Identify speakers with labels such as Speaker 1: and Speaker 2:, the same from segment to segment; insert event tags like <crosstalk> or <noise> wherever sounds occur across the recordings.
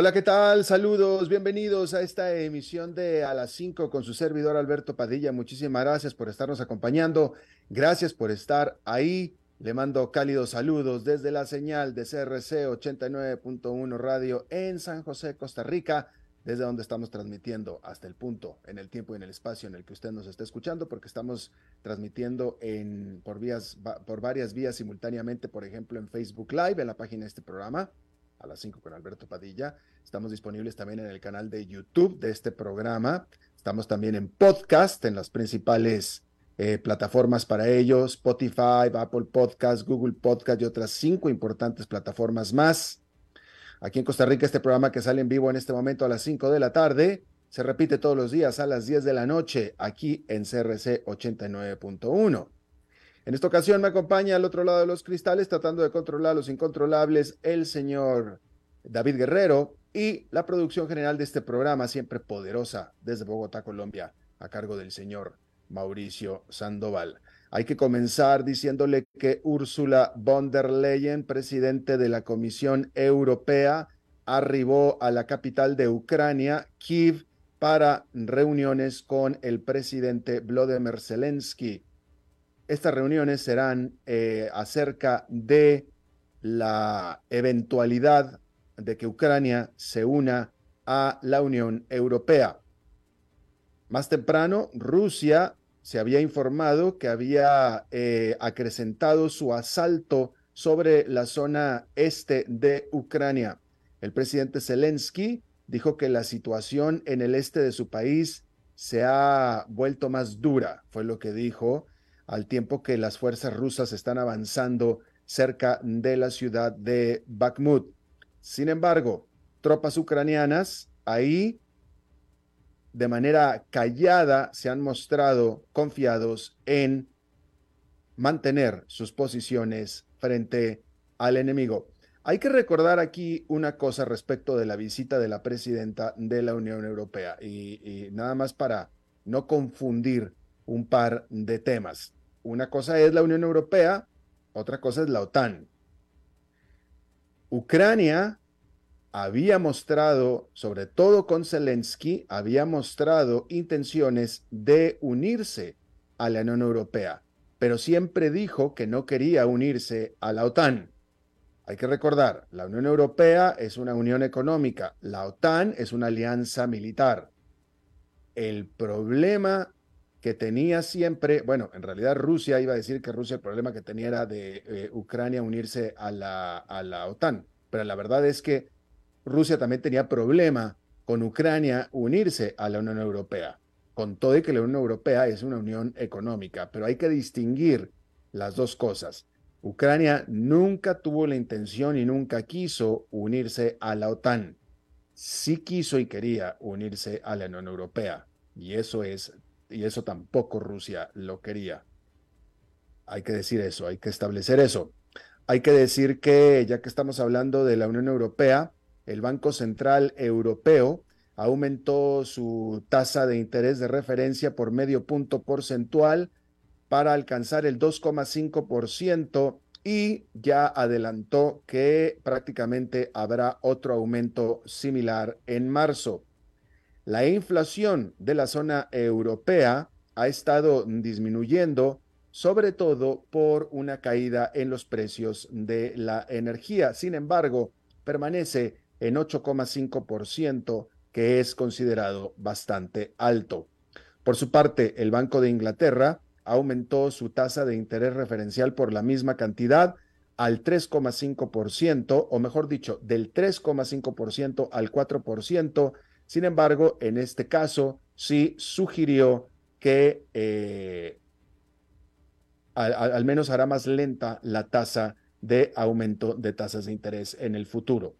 Speaker 1: Hola, ¿qué tal? Saludos, bienvenidos a esta emisión de A las 5 con su servidor Alberto Padilla. Muchísimas gracias por estarnos acompañando. Gracias por estar ahí. Le mando cálidos saludos desde la señal de CRC 89.1 Radio en San José, Costa Rica, desde donde estamos transmitiendo hasta el punto, en el tiempo y en el espacio en el que usted nos está escuchando, porque estamos transmitiendo en, por, vías, por varias vías simultáneamente, por ejemplo, en Facebook Live, en la página de este programa a las 5 con Alberto Padilla. Estamos disponibles también en el canal de YouTube de este programa. Estamos también en podcast, en las principales eh, plataformas para ellos, Spotify, Apple Podcast, Google Podcast y otras cinco importantes plataformas más. Aquí en Costa Rica, este programa que sale en vivo en este momento a las 5 de la tarde, se repite todos los días a las 10 de la noche aquí en CRC 89.1. En esta ocasión me acompaña al otro lado de los cristales, tratando de controlar los incontrolables, el señor David Guerrero y la producción general de este programa, siempre poderosa, desde Bogotá, Colombia, a cargo del señor Mauricio Sandoval. Hay que comenzar diciéndole que Úrsula von der Leyen, presidente de la Comisión Europea, arribó a la capital de Ucrania, Kiev, para reuniones con el presidente Vladimir Zelensky. Estas reuniones serán eh, acerca de la eventualidad de que Ucrania se una a la Unión Europea. Más temprano, Rusia se había informado que había eh, acrecentado su asalto sobre la zona este de Ucrania. El presidente Zelensky dijo que la situación en el este de su país se ha vuelto más dura, fue lo que dijo al tiempo que las fuerzas rusas están avanzando cerca de la ciudad de Bakhmut. Sin embargo, tropas ucranianas ahí de manera callada se han mostrado confiados en mantener sus posiciones frente al enemigo. Hay que recordar aquí una cosa respecto de la visita de la presidenta de la Unión Europea y, nada más para no confundir un par de temas. Una cosa es la Unión Europea, otra cosa es la OTAN. Ucrania había mostrado, sobre todo con Zelensky, había mostrado intenciones de unirse a la Unión Europea, pero siempre dijo que no quería unirse a la OTAN. Hay que recordar, la Unión Europea es una unión económica, la OTAN es una alianza militar. El problema que tenía siempre, bueno, en realidad Rusia iba a decir que Rusia el problema que tenía era de eh, Ucrania unirse a la, a la OTAN, pero la verdad es que Rusia también tenía problema con Ucrania unirse a la Unión Europea, con todo y que la Unión Europea es una unión económica, pero hay que distinguir las dos cosas. Ucrania nunca tuvo la intención y nunca quiso unirse a la OTAN. Sí quiso y quería unirse a la Unión Europea, y eso es y eso tampoco Rusia lo quería. Hay que decir eso, hay que establecer eso. Hay que decir que, ya que estamos hablando de la Unión Europea, el Banco Central Europeo aumentó su tasa de interés de referencia por medio punto porcentual para alcanzar el 2,5% y ya adelantó que prácticamente habrá otro aumento similar en marzo. La inflación de la zona europea ha estado disminuyendo, sobre todo por una caída en los precios de la energía. Sin embargo, permanece en 8,5%, que es considerado bastante alto. Por su parte, el Banco de Inglaterra aumentó su tasa de interés referencial por la misma cantidad al 3,5%, o mejor dicho, del 3,5% al 4%. Sin embargo, en este caso, sí sugirió que eh, al, menos hará más lenta la tasa de aumento de tasas de interés en el futuro.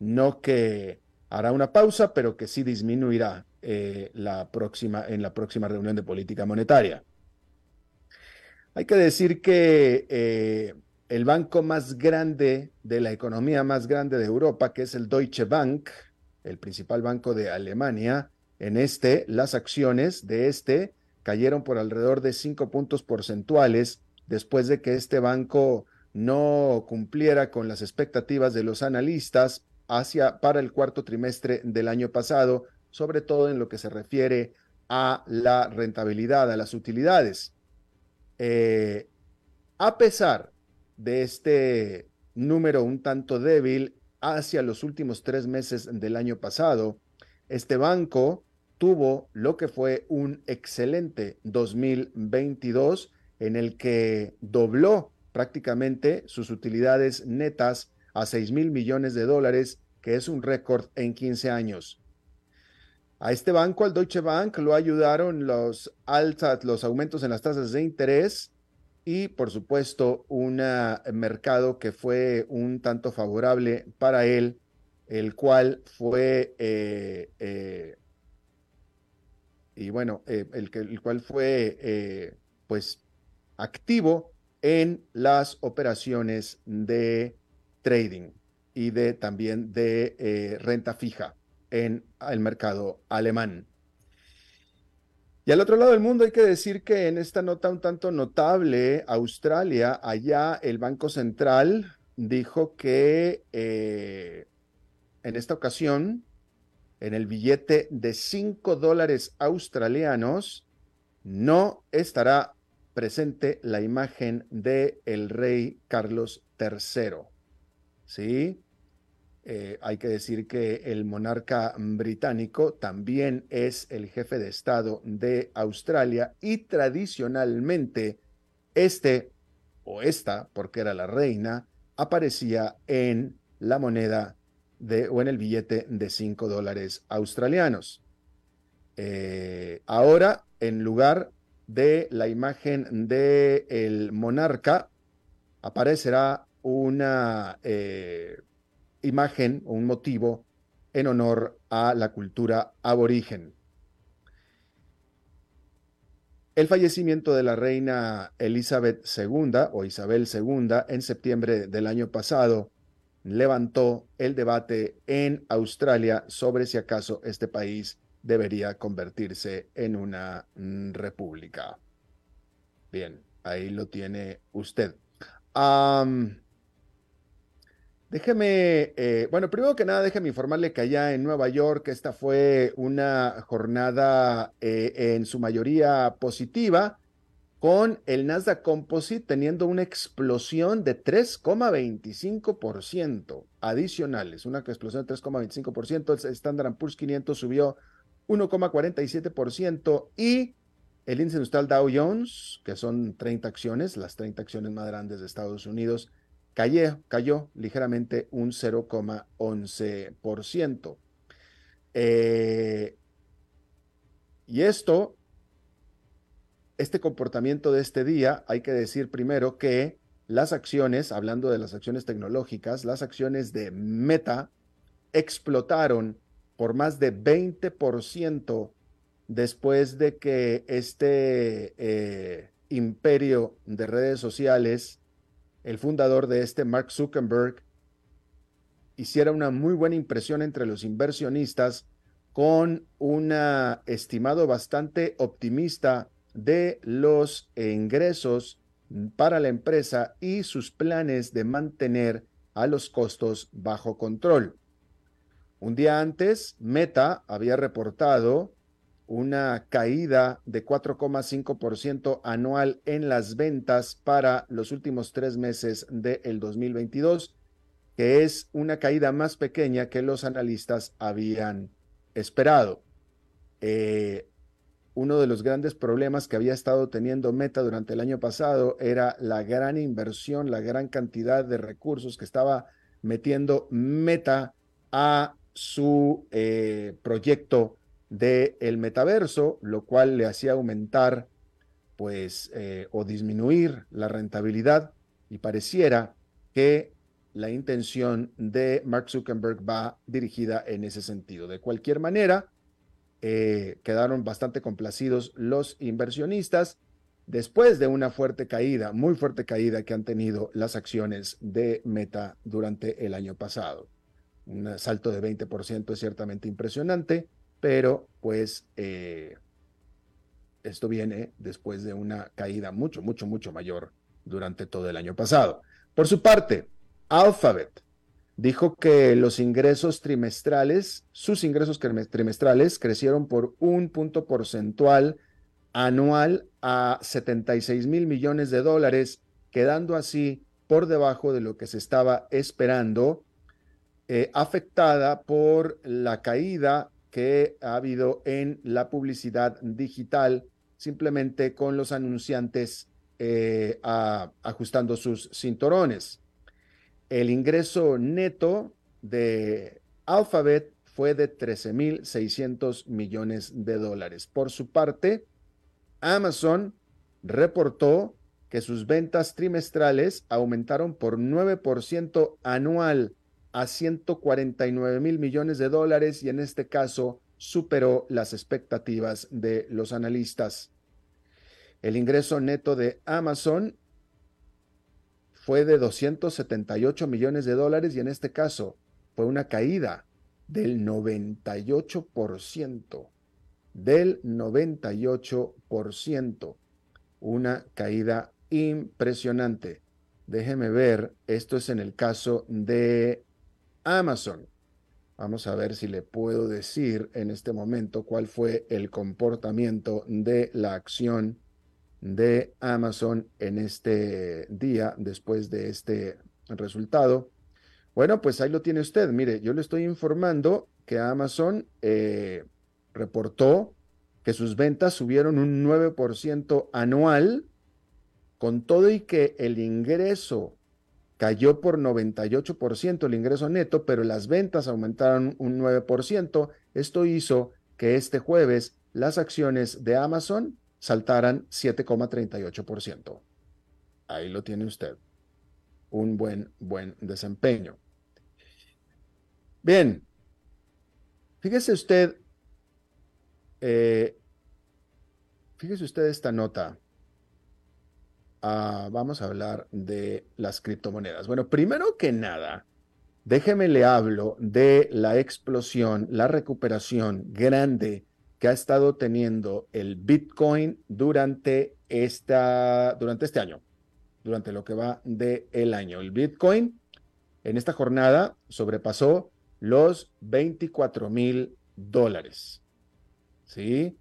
Speaker 1: No que hará una pausa, pero que sí disminuirá eh, la próxima, en la próxima reunión de política monetaria. Hay que decir que eh, el banco más grande de la economía más grande de Europa, que es el Deutsche Bank, el principal banco de Alemania, en este, las acciones de este cayeron por alrededor de cinco puntos porcentuales después de que este banco no cumpliera con las expectativas de los analistas hacia para el cuarto trimestre del año pasado, sobre todo en lo que se refiere a la rentabilidad, a las utilidades. Eh, a pesar de este número un tanto débil hacia los últimos tres meses del año pasado, este banco tuvo lo que fue un excelente 2022 en el que dobló prácticamente sus utilidades netas a 6 mil millones de dólares, que es un récord en 15 años. A este banco, al Deutsche Bank, lo ayudaron los altas, los aumentos en las tasas de interés y por supuesto un mercado que fue un tanto favorable para él, el cual fue, eh, eh, y bueno, eh, el, el cual fue pues activo en las operaciones de trading y de también de renta fija en el mercado alemán. Y al otro lado del mundo hay que decir que en esta nota un tanto notable, Australia, allá el Banco Central dijo que eh, en esta ocasión, en el billete de 5 dólares australianos, no estará presente la imagen de el rey Carlos III. ¿Sí? Eh, hay que decir que el monarca británico también es el jefe de Estado de Australia y tradicionalmente este o esta, porque era la reina, aparecía en la moneda de, o en el billete de 5 dólares australianos. Eh, ahora, en lugar de la imagen del el monarca, aparecerá una eh, imagen o un motivo en honor a la cultura aborigen. El fallecimiento de la reina Elizabeth II o Isabel II en septiembre del año pasado levantó el debate en Australia sobre si acaso este país debería convertirse en una mm, república. Bien, ahí lo tiene usted. Déjeme, eh, bueno, primero que nada, déjeme informarle que allá en Nueva York esta fue una jornada eh, en su mayoría positiva, con el Nasdaq Composite teniendo una explosión de 3,25% adicionales, una explosión de 3,25%, el Standard Poor's 500 subió 1,47% y el índice industrial Dow Jones, que son 30 acciones, las 30 acciones más grandes de Estados Unidos, cayó, cayó ligeramente un 0,11%. Eh, y esto, este comportamiento de este día, hay que decir primero que las acciones, hablando de las acciones tecnológicas, las acciones de Meta explotaron por más de 20% después de que este eh, imperio de redes sociales el fundador de este, Mark Zuckerberg, hiciera una muy buena impresión entre los inversionistas con un estimado bastante optimista de los ingresos para la empresa y sus planes de mantener a los costos bajo control. Un día antes, Meta había reportado una caída de 4,5% anual en las ventas para los últimos tres meses del 2022, que es una caída más pequeña que los analistas habían esperado. Eh, uno de los grandes problemas que había estado teniendo Meta durante el año pasado era la gran inversión, la gran cantidad de recursos que estaba metiendo Meta a su eh, proyecto del el metaverso, lo cual le hacía aumentar pues eh, o disminuir la rentabilidad y pareciera que la intención de Mark Zuckerberg va dirigida en ese sentido. De cualquier manera, eh, quedaron bastante complacidos los inversionistas después de una fuerte caída, muy fuerte caída que han tenido las acciones de Meta durante el año pasado. Un salto de 20% es ciertamente impresionante, pero pues eh, esto viene después de una caída mucho, mucho, mucho mayor durante todo el año pasado. Por su parte, Alphabet dijo que los ingresos trimestrales, sus ingresos trimestrales crecieron por un punto porcentual anual a 76 mil millones de dólares, quedando así por debajo de lo que se estaba esperando, eh, afectada por la caída que ha habido en la publicidad digital, simplemente con los anunciantes eh, ajustando sus cinturones. El ingreso neto de Alphabet fue de 13.600 millones de dólares. Por su parte, Amazon reportó que sus ventas trimestrales aumentaron por 9% anual a 149 mil millones de dólares y en este caso superó las expectativas de los analistas. El ingreso neto de Amazon fue de 278 millones de dólares y en este caso fue una caída del 98%, del 98%, una caída impresionante. Déjeme ver, esto es en el caso de Amazon. Vamos a ver si le puedo decir en este momento cuál fue el comportamiento de la acción de Amazon en este día después de este resultado. Bueno, pues ahí lo tiene usted. Mire, yo le estoy informando que Amazon eh, reportó que sus ventas subieron un 9% anual, con todo y que el ingreso cayó por 98% el ingreso neto, pero las ventas aumentaron un 9%. Esto hizo que este jueves las acciones de Amazon saltaran 7,38%. Ahí lo tiene usted. Un buen, buen desempeño. Bien, fíjese usted, eh, fíjese usted esta nota. Ah, vamos a hablar de las criptomonedas. Bueno, primero que nada, déjeme le hablo de la explosión, la recuperación grande que ha estado teniendo el Bitcoin durante, esta, durante este año, durante lo que va del el año. El Bitcoin en esta jornada sobrepasó los 24 mil dólares. ¿Sí?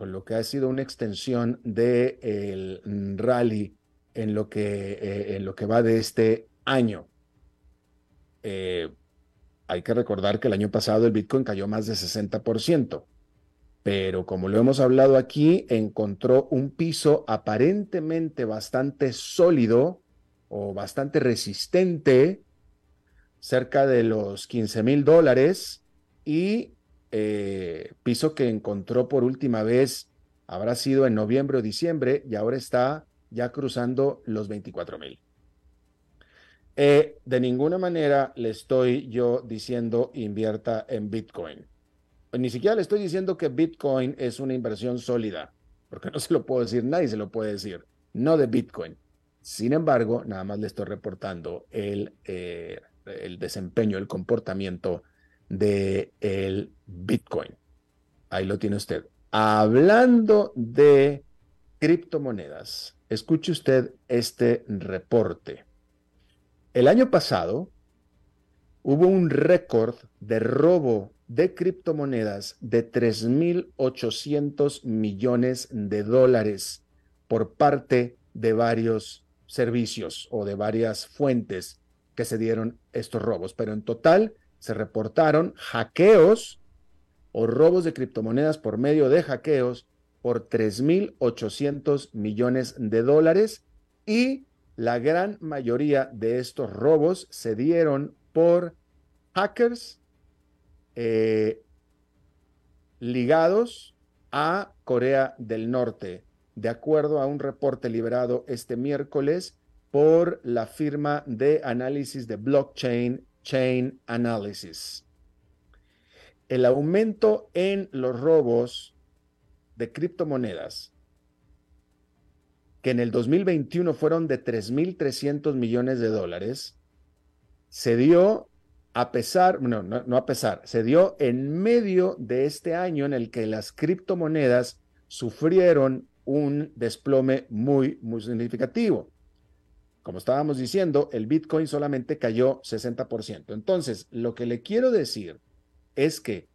Speaker 1: Con lo que ha sido una extensión del rally en lo, que, eh, en lo que va de este año. Eh, hay que recordar que el año pasado el Bitcoin cayó más de 60% pero como lo hemos hablado aquí, encontró un piso aparentemente bastante sólido o bastante resistente, cerca de los 15 mil dólares, y eh, piso que encontró por última vez habrá sido en noviembre o diciembre y ahora está ya cruzando los 24 mil. Eh, de ninguna manera le estoy yo diciendo invierta en Bitcoin ni siquiera le estoy diciendo que Bitcoin es una inversión sólida, porque no se lo puedo decir, nadie se lo puede decir, no de Bitcoin. Sin embargo, nada más le estoy reportando el, eh, el desempeño, el comportamiento del el Bitcoin. Ahí lo tiene usted. Hablando de criptomonedas, escuche usted este reporte. El año pasado hubo un récord de robo de criptomonedas de 3.800 millones de dólares por parte de varios servicios o de varias fuentes que se dieron estos robos. Pero en total se reportaron hackeos o robos de criptomonedas por medio de hackeos por 3.800 millones de dólares y la gran mayoría de estos robos se dieron por hackers eh, ligados a Corea del Norte, de acuerdo a un reporte liberado este miércoles por la firma de análisis de blockchain Chain Analysis. El aumento en los robos de criptomonedas, que en el 2021 fueron de 3.300 millones de dólares, se dio a pesar, no, no, a pesar, se dio en medio de este año en el que las criptomonedas sufrieron un desplome muy, muy significativo. Como estábamos diciendo, el Bitcoin solamente cayó 60%. Entonces, lo que le quiero decir es que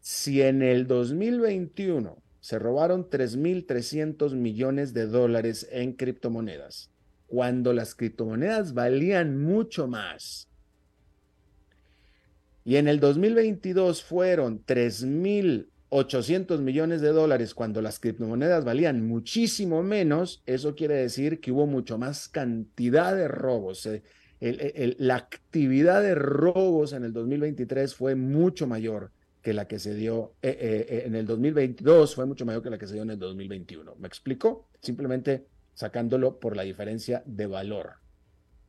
Speaker 1: si en el 2021 se robaron 3.300 millones de dólares en criptomonedas, cuando las criptomonedas valían mucho más, y en el 2022 fueron 3.800 millones de dólares cuando las criptomonedas valían muchísimo menos, eso quiere decir que hubo mucho más cantidad de robos. Eh, la actividad de robos en el 2023 fue mucho mayor que la que se dio eh, eh, en el 2022, fue mucho mayor que la que se dio en el 2021. ¿Me explico? Simplemente sacándolo por la diferencia de valor.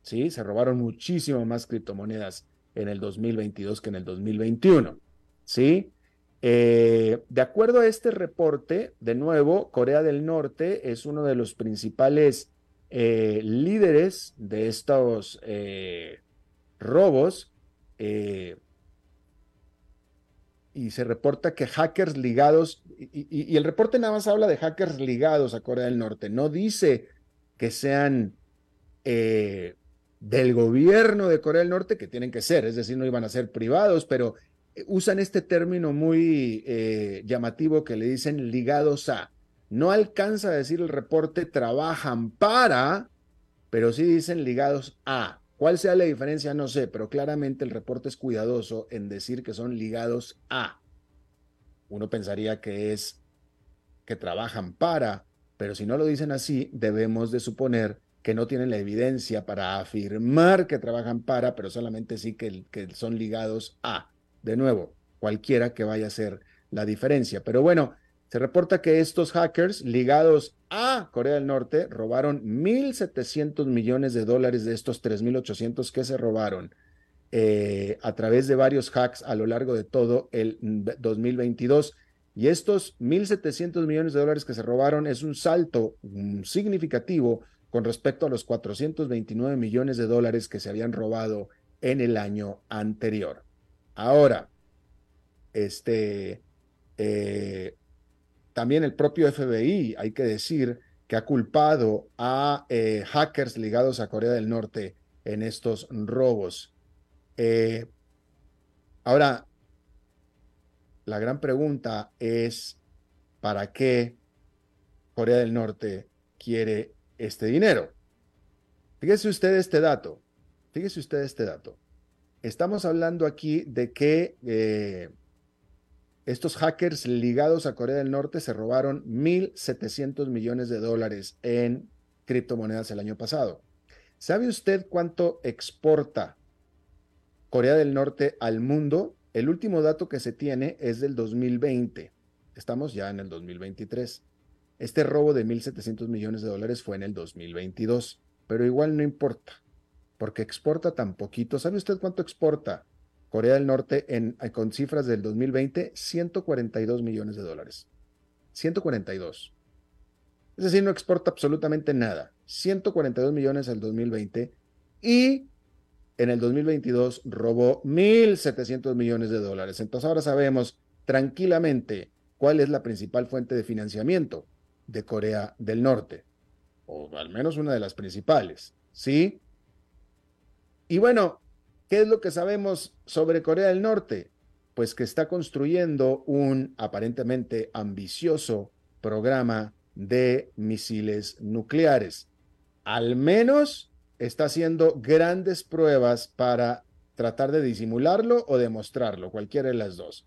Speaker 1: ¿Sí? Se robaron muchísimo más criptomonedas en el 2022 que en el 2021. ¿Sí? Eh, de acuerdo a este reporte, de nuevo, Corea del Norte es uno de los principales eh, líderes de estos eh, robos. y se reporta que hackers ligados, y, el reporte nada más habla de hackers ligados a Corea del Norte, no dice que sean del gobierno de Corea del Norte, que tienen que ser, es decir, no iban a ser privados, pero usan este término muy eh, llamativo que le dicen ligados a. No alcanza a decir el reporte trabajan para, pero sí dicen ligados a. ¿Cuál sea la diferencia? No sé, pero claramente el reporte es cuidadoso en decir que son ligados a. Uno pensaría que es que trabajan para, pero si no lo dicen así, debemos de suponer que no tienen la evidencia para afirmar que trabajan para, pero solamente sí que, que son ligados a. De nuevo, cualquiera que vaya a ser la diferencia. Pero bueno, se reporta que estos hackers ligados a Corea del Norte robaron 1.700 millones de dólares de estos 3.800 que se robaron eh, a través de varios hacks a lo largo de todo el 2022. Y estos 1.700 millones de dólares que se robaron es un salto mm, significativo con respecto a los 429 millones de dólares que se habían robado en el año anterior. Ahora, este, eh, también el propio FBI, hay que decir, que ha culpado a eh, hackers ligados a Corea del Norte en estos robos. Eh, ahora, la gran pregunta es, ¿para qué Corea del Norte quiere este dinero. Fíjese usted este dato. Fíjese usted este dato. Estamos hablando aquí de que eh, estos hackers ligados a Corea del Norte se robaron 1.700 millones de dólares en criptomonedas el año pasado. ¿Sabe usted cuánto exporta Corea del Norte al mundo? El último dato que se tiene es del 2020. Estamos ya en el 2023. Este robo de 1.700 millones de dólares fue en el 2022, pero igual no importa, porque exporta tan poquito. ¿Sabe usted cuánto exporta Corea del Norte en, eh, con cifras del 2020? 142 millones de dólares. 142. Es decir, no exporta absolutamente nada. 142 millones el 2020 y en el 2022 robó 1.700 millones de dólares. Entonces ahora sabemos tranquilamente cuál es la principal fuente de financiamiento de Corea del Norte, o al menos una de las principales, ¿sí? Y bueno, ¿qué es lo que sabemos sobre Corea del Norte? Pues que está construyendo un aparentemente ambicioso programa de misiles nucleares. Al menos está haciendo grandes pruebas para tratar de disimularlo o demostrarlo, cualquiera de las dos.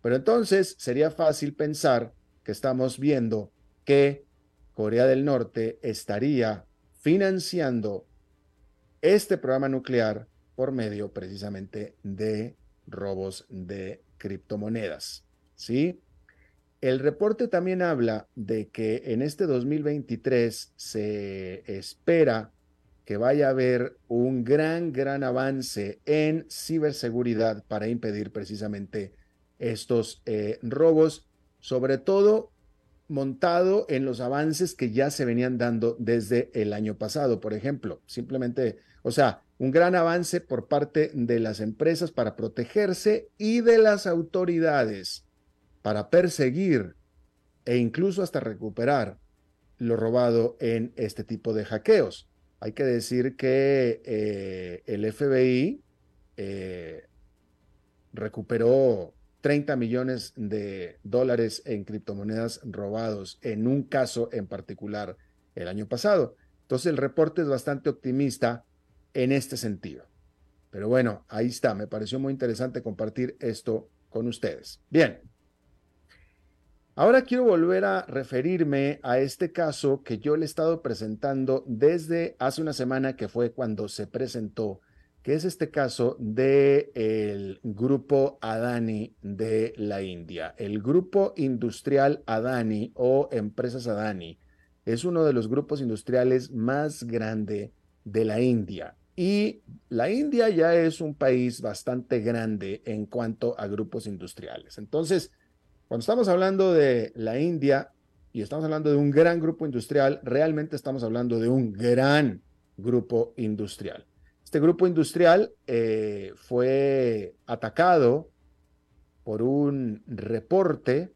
Speaker 1: Pero entonces sería fácil pensar que estamos viendo que Corea del Norte estaría financiando este programa nuclear por medio precisamente de robos de criptomonedas. ¿Sí? El reporte también habla de que en este 2023 se espera que vaya a haber un gran, gran avance en ciberseguridad para impedir precisamente estos eh, robos, sobre todo montado en los avances que ya se venían dando desde el año pasado, por ejemplo. Simplemente, o sea, un gran avance por parte de las empresas para protegerse y de las autoridades para perseguir e incluso hasta recuperar lo robado en este tipo de hackeos. Hay que decir que eh, el FBI eh, recuperó 30 millones de dólares en criptomonedas robados en un caso en particular el año pasado. Entonces el reporte es bastante optimista en este sentido. Pero bueno, ahí está. Me pareció muy interesante compartir esto con ustedes. Bien. Ahora quiero volver a referirme a este caso que yo le he estado presentando desde hace una semana, que fue cuando se presentó, que es este caso del el grupo Adani de la India. El grupo industrial Adani o empresas Adani es uno de los grupos industriales más grande de la India. Y la India ya es un país bastante grande en cuanto a grupos industriales. Entonces, cuando estamos hablando de la India y estamos hablando de un gran grupo industrial, realmente estamos hablando de un gran grupo industrial. Este grupo industrial eh, fue atacado por un reporte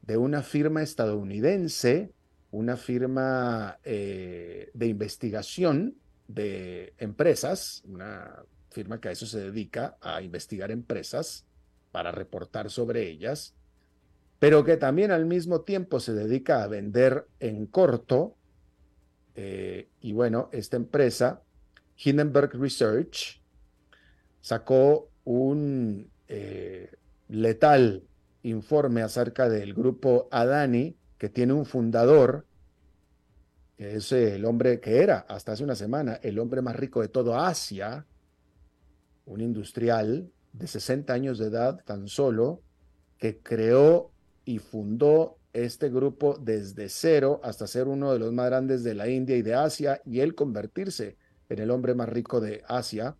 Speaker 1: de una firma estadounidense, una firma eh, de investigación de empresas, una firma que a eso se dedica, a investigar empresas para reportar sobre ellas pero que también al mismo tiempo se dedica a vender en corto. Eh, y bueno, esta empresa, Hindenburg Research, sacó un eh, letal informe acerca del grupo Adani, que tiene un fundador, que es el hombre que era hasta hace una semana el hombre más rico de todo Asia, un industrial de 60 años de edad tan solo, que creó y fundó este grupo desde cero hasta ser uno de los más grandes de la India y de Asia y él convertirse en el hombre más rico de Asia.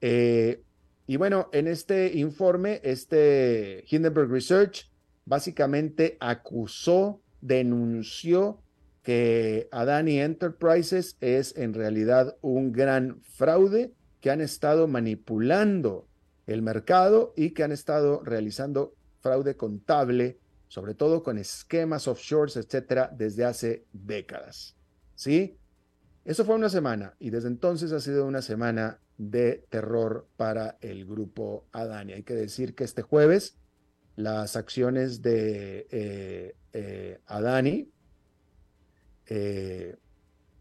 Speaker 1: Eh, y bueno, en este informe, este Hindenburg Research básicamente acusó, denunció que Adani Enterprises es en realidad un gran fraude que han estado manipulando el mercado y que han estado realizando fraude contable, sobre todo con esquemas offshores, etcétera, desde hace décadas. ¿Sí? Eso fue una semana y desde entonces ha sido una semana de terror para el grupo Adani. Hay que decir que este jueves las acciones de eh, eh, Adani eh,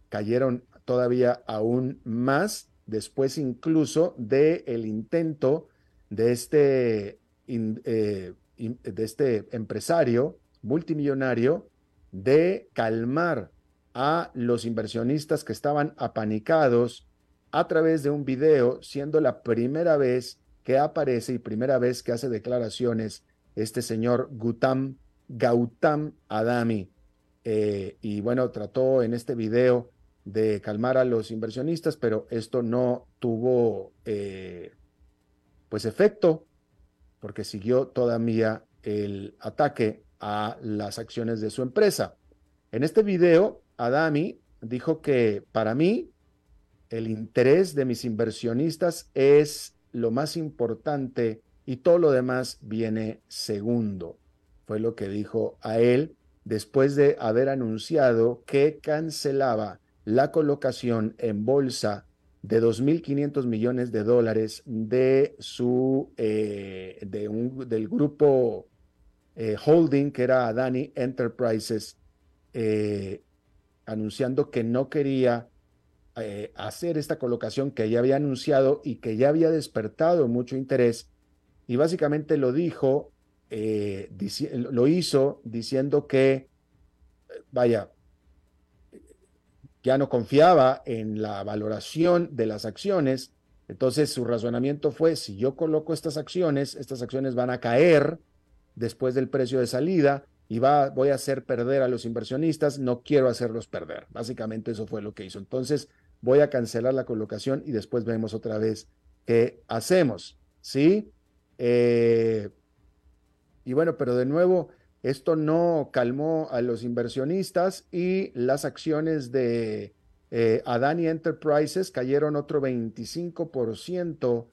Speaker 1: cayeron todavía aún más después incluso del el intento de este de este empresario multimillonario de calmar a los inversionistas que estaban apanicados a través de un video, siendo la primera vez que aparece y primera vez que hace declaraciones este señor Gutam, Gautam Adami. Eh, y bueno, trató en este video de calmar a los inversionistas, pero esto no tuvo eh, pues efecto porque siguió todavía el ataque a las acciones de su empresa. En este video, Adami dijo que para mí el interés de mis inversionistas es lo más importante y todo lo demás viene segundo. Fue lo que dijo a él después de haber anunciado que cancelaba la colocación en bolsa de 2.500 millones de dólares de su, eh, del grupo eh, holding que era Adani Enterprises, eh, anunciando que no quería hacer esta colocación que ya había anunciado y que ya había despertado mucho interés. Y básicamente lo dijo eh, lo hizo diciendo que, vaya, ya no confiaba en la valoración de las acciones. Entonces su razonamiento fue, si yo coloco estas acciones, estas acciones van a caer después del precio de salida y va, voy a hacer perder a los inversionistas, no quiero hacerlos perder. Básicamente eso fue lo que hizo. Entonces voy a cancelar la colocación y después vemos otra vez qué hacemos. ¿Sí? Eh, y bueno, pero de nuevo, esto no calmó a los inversionistas y las acciones de eh, Adani Enterprises cayeron otro 25%,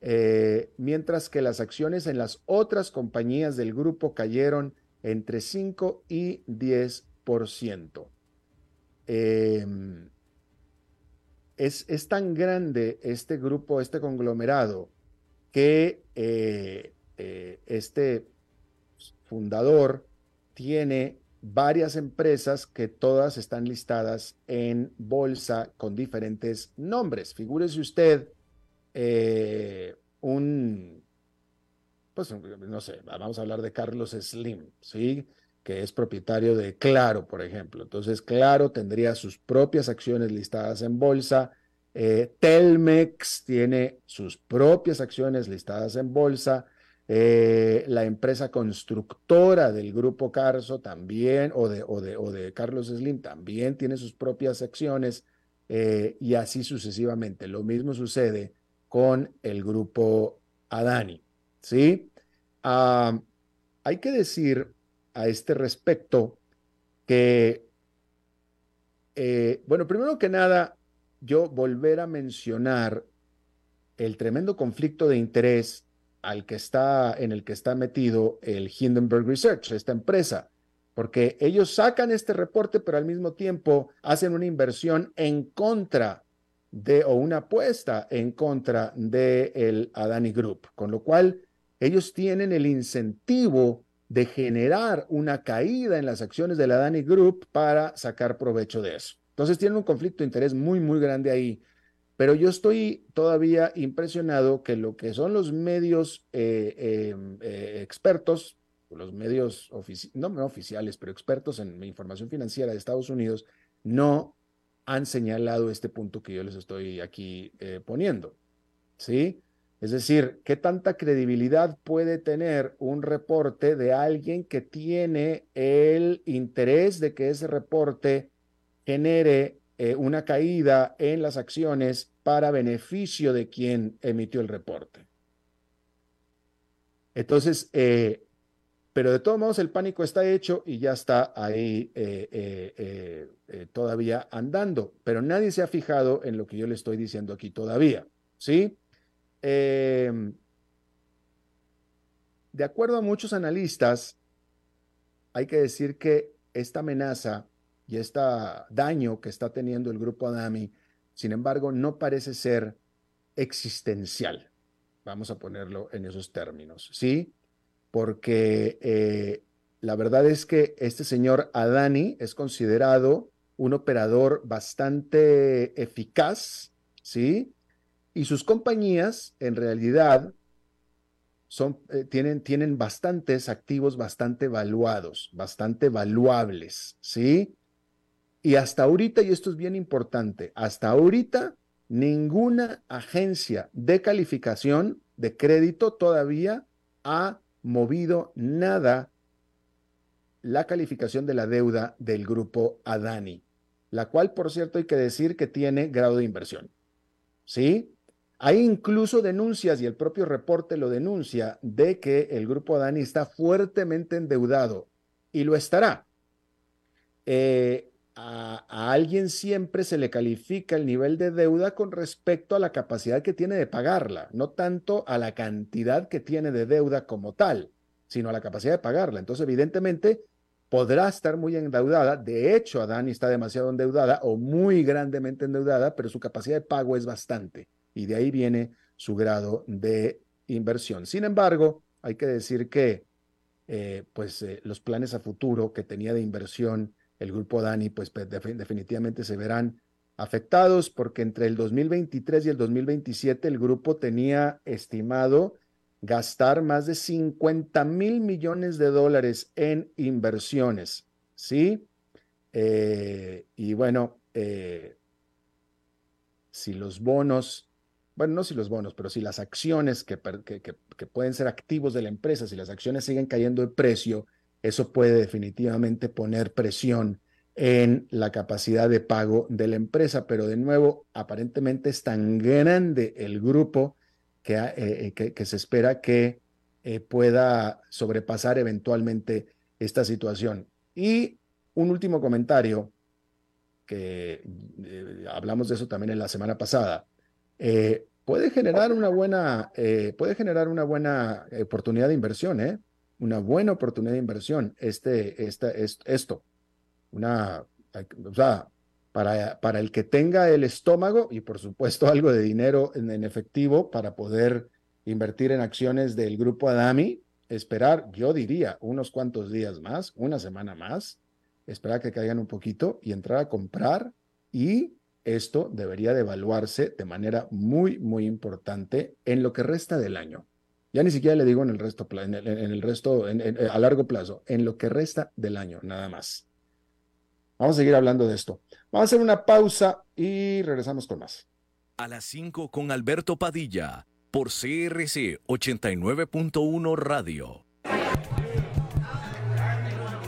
Speaker 1: eh, mientras que las acciones en las otras compañías del grupo cayeron entre 5 y 10%. Em, es, es, tan grande este grupo, este conglomerado, que eh, este fundador tiene varias empresas que todas están listadas en bolsa con diferentes nombres. Figúrese usted eh, un, pues no sé, vamos a hablar de Carlos Slim, ¿sí? que es propietario de Claro, por ejemplo. Entonces, Claro tendría sus propias acciones listadas en bolsa. Eh, Telmex tiene sus propias acciones listadas en bolsa. Eh, la empresa constructora del grupo Carso también, o de, o de, o de Carlos Slim, también tiene sus propias acciones eh, y así sucesivamente. Lo mismo sucede con el grupo Adani. ¿sí? hay que decir a este respecto que, eh, bueno, primero que nada, yo volver a mencionar el tremendo conflicto de interés al que está, en el que está metido el Hindenburg Research, esta empresa, porque ellos sacan este reporte, pero al mismo tiempo hacen una inversión en contra de, o una apuesta en contra de el Adani Group, con lo cual ellos tienen el incentivo de generar una caída en las acciones del Adani Group para sacar provecho de eso. Entonces tienen un conflicto de interés muy, muy grande ahí pero yo estoy todavía impresionado que lo que son los medios eh, em, eh, expertos, los medios no, oficiales, pero expertos en información financiera de Estados Unidos, no han señalado este punto que yo les estoy aquí eh, poniendo. ¿Sí? Es decir, ¿qué tanta credibilidad puede tener un reporte de alguien que tiene el interés de que ese reporte genere eh, una caída en las acciones para beneficio de quien emitió el reporte. Entonces, eh, pero de todos modos el pánico está hecho y ya está ahí eh, todavía andando, pero nadie se ha fijado en lo que yo le estoy diciendo aquí todavía, ¿sí? Em, de acuerdo a muchos analistas, hay que decir que esta amenaza y este daño que está teniendo el grupo Adami, sin embargo, no parece ser existencial. Vamos a ponerlo en esos términos, ¿sí? Porque eh, la verdad es que este señor Adani es considerado un operador bastante eficaz, ¿sí? Y sus compañías, en realidad, son, eh, tienen, tienen bastantes activos bastante valuados, bastante valuables, ¿sí? Y hasta ahorita, y esto es bien importante, hasta ahorita ninguna agencia de calificación de crédito todavía ha movido nada la calificación de la deuda del grupo Adani, la cual, por cierto, hay que decir que tiene grado de inversión. ¿Sí? Hay incluso denuncias, y el propio reporte lo denuncia, de que el grupo Adani está fuertemente endeudado, y lo estará. Eh, a, alguien siempre se le califica el nivel de deuda con respecto a la capacidad que tiene de pagarla, no tanto a la cantidad que tiene de deuda como tal, sino a la capacidad de pagarla. Entonces, evidentemente, podrá estar muy endeudada. De hecho, Adani está demasiado endeudada o muy grandemente endeudada, pero su capacidad de pago es bastante y de ahí viene su grado de inversión. Sin embargo, hay que decir que eh, pues, eh, los planes a futuro que tenía de inversión el grupo Dani, pues definitivamente se verán afectados porque entre el 2023 y el 2027 el grupo tenía estimado gastar más de 50 mil millones de dólares en inversiones, ¿sí? Eh, y bueno, eh, si los bonos, bueno, no si los bonos, pero si las acciones que, que, pueden ser activos de la empresa, si las acciones siguen cayendo de precio, eso puede definitivamente poner presión en la capacidad de pago de la empresa, pero de nuevo, aparentemente es tan grande el grupo que, eh, que, se espera que pueda sobrepasar eventualmente esta situación. Y un último comentario, que eh, hablamos de eso también en la semana pasada. Eh, puede generar una buena, eh, puede generar una buena oportunidad de inversión, ¿eh? Una buena oportunidad de inversión, este, esta, esto. Una, o sea, para, para el que tenga el estómago y por supuesto <laughs> algo de dinero en, en efectivo para poder invertir en acciones del grupo Adami, esperar, yo diría, unos cuantos días más, una semana más, esperar que caigan un poquito y entrar a comprar y esto debería de evaluarse de manera muy, muy importante en lo que resta del año. Ya ni siquiera le digo en el resto, en el, resto a largo plazo, en lo que resta del año, nada más. Vamos a seguir hablando de esto. Vamos a hacer una pausa y regresamos con más.
Speaker 2: A las 5 con Alberto Padilla, por CRC 89.1 Radio.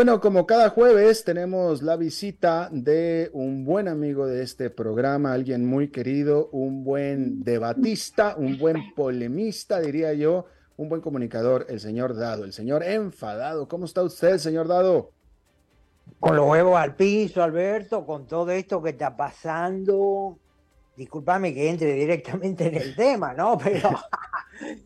Speaker 1: Bueno, como cada jueves tenemos la visita de un buen amigo de este programa, alguien muy querido, un buen debatista, un buen polemista, diría yo, un buen comunicador, el señor Dado, el señor enfadado. ¿Cómo está usted, señor Dado?
Speaker 3: Con los huevos al piso, Alberto, con todo esto que está pasando. Disculpame que entre directamente en el tema, ¿no? <laughs> Pero.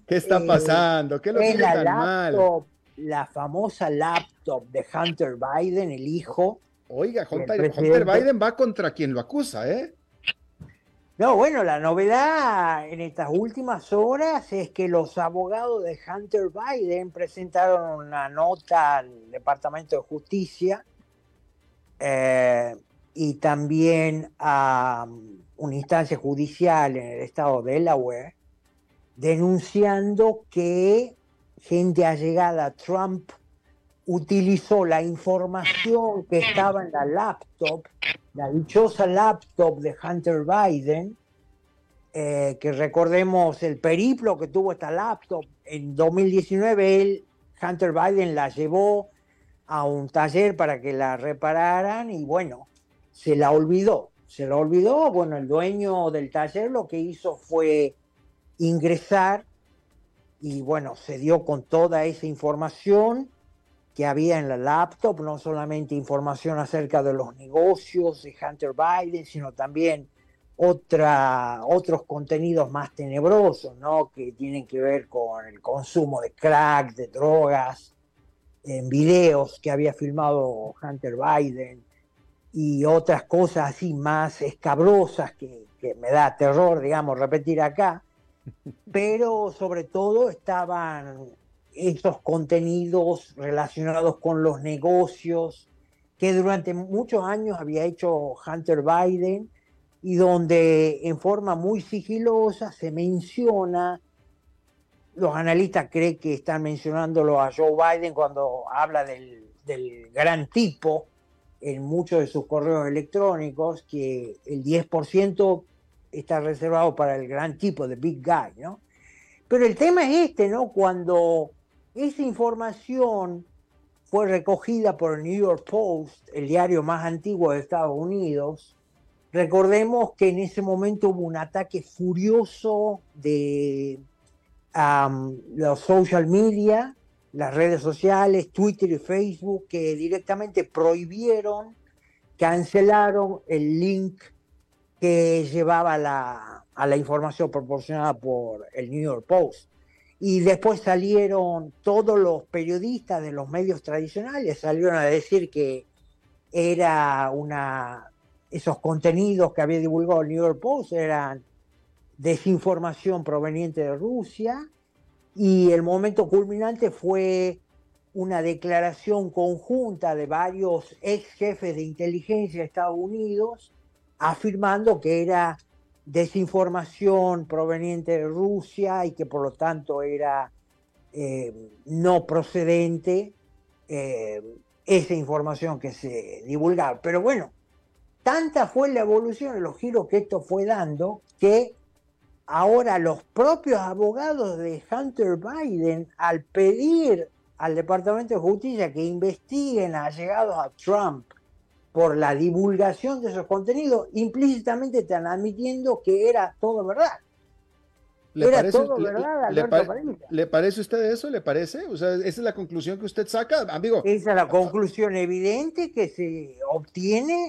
Speaker 1: ¿Qué está eh, pasando? ¿Qué lo tiene tan mal?
Speaker 3: La famosa laptop de Hunter Biden, el hijo.
Speaker 1: Oiga, Hunter, Biden va contra quien lo acusa, ¿eh?
Speaker 3: No, bueno, la novedad en estas últimas horas es que los abogados de Hunter Biden presentaron una nota al Departamento de Justicia eh, y también a um, una instancia judicial en el estado de Delaware denunciando que gente allegada Trump utilizó la información que estaba en la laptop, la dichosa laptop de Hunter Biden, eh, que recordemos el periplo que tuvo esta laptop. En 2019 él, Hunter Biden la llevó a un taller para que la repararan y bueno, se la olvidó. Se la olvidó, bueno, el dueño del taller lo que hizo fue ingresar y bueno, se dio con toda esa información que había en la laptop, no solamente información acerca de los negocios de Hunter Biden, sino también otra, otros contenidos más tenebrosos, ¿no? Que tienen que ver con el consumo de crack, de drogas, en videos que había filmado Hunter Biden y otras cosas así más escabrosas que, que me da terror, digamos, repetir acá pero sobre todo estaban esos contenidos relacionados con los negocios que durante muchos años había hecho Hunter Biden y donde en forma muy sigilosa se menciona, los analistas creen que están mencionándolo a Joe Biden cuando habla del, del gran tipo en muchos de sus correos electrónicos, que el 10% está reservado para el gran tipo de Big Guy, ¿no? Pero el tema es este, ¿no? Cuando esa información fue recogida por el New York Post, el diario más antiguo de Estados Unidos. Recordemos que en ese momento hubo un ataque furioso de los social media, las redes sociales, Twitter y Facebook, que directamente prohibieron, cancelaron el link que llevaba a la información proporcionada por el New York Post. Y después salieron todos los periodistas de los medios tradicionales, salieron a decir que era una, esos contenidos que había divulgado el New York Post eran desinformación proveniente de Rusia y el momento culminante fue una declaración conjunta de varios ex jefes de inteligencia de Estados Unidos afirmando que era desinformación proveniente de Rusia y que por lo tanto era eh, no procedente eh, esa información que se divulgaba. Pero bueno, tanta fue la evolución, los giros que esto fue dando, que ahora los propios abogados de Hunter Biden, al pedir al Departamento de Justicia que investiguen a llegados a Trump por la divulgación de esos contenidos, implícitamente están admitiendo que era todo verdad.
Speaker 1: ¿Le era parece, todo verdad, le, le, parece a usted eso? ¿Le parece? O sea, esa es la conclusión que usted saca, amigo.
Speaker 3: Esa es la conclusión evidente que se obtiene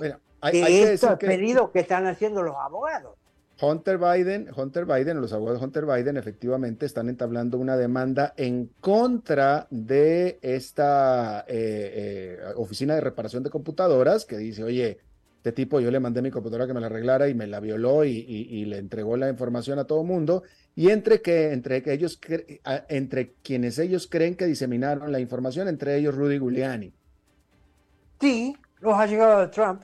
Speaker 3: de estos pedidos que están haciendo los abogados.
Speaker 1: Hunter Biden, Hunter Biden, los abogados de Hunter Biden efectivamente están entablando una demanda en contra de esta eh, eh, oficina de reparación de computadoras que dice, oye, este tipo yo le mandé mi computadora que me la arreglara y me la violó y, le entregó la información a todo mundo y entre que entre que ellos entre quienes ellos creen que diseminaron la información, entre ellos Rudy Giuliani.
Speaker 3: Sí, los ha llegado de Trump.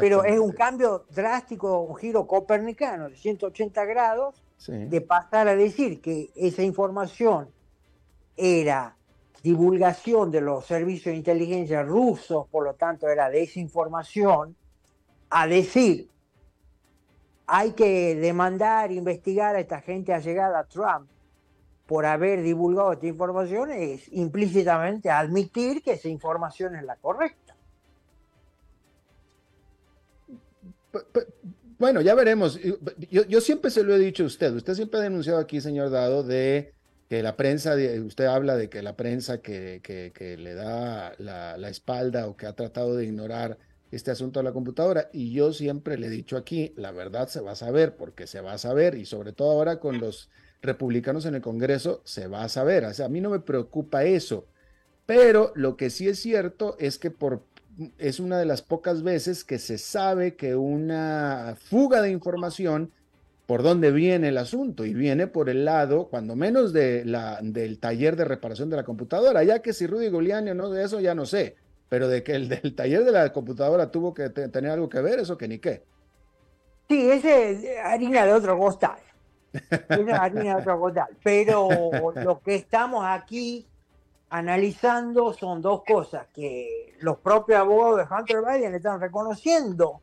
Speaker 3: Pero es un cambio drástico, un giro copernicano de 180 grados, de pasar a decir que esa información era divulgación de los servicios de inteligencia rusos, por lo tanto era desinformación, a decir hay que demandar, investigar a esta gente allegada a Trump por haber divulgado esta información, es implícitamente admitir que esa información es la correcta.
Speaker 1: Bueno, ya veremos. Yo, siempre se lo he dicho a usted. Usted siempre ha denunciado aquí, señor Dado, de que la prensa, usted habla de que la prensa que, le da la, la, espalda o que ha tratado de ignorar este asunto de la computadora. Y yo siempre le he dicho aquí, la verdad se va a saber, porque se va a saber, y sobre todo ahora con los republicanos en el Congreso, se va a saber. O sea, a mí no me preocupa eso. Pero lo que sí es cierto es que por es una de las pocas veces que se sabe que una fuga de información por dónde viene el asunto y viene por el lado, cuando menos de la, del taller de reparación de la computadora, ya que si Rudy Giuliani o no de eso ya no sé, pero de que el del taller de la computadora tuvo que tener algo que ver, eso que ni qué.
Speaker 3: Sí, ese es harina de otro costal. Es harina de otro costal. Pero <laughs> lo que estamos aquí analizando son dos cosas que los propios abogados de Hunter Biden están reconociendo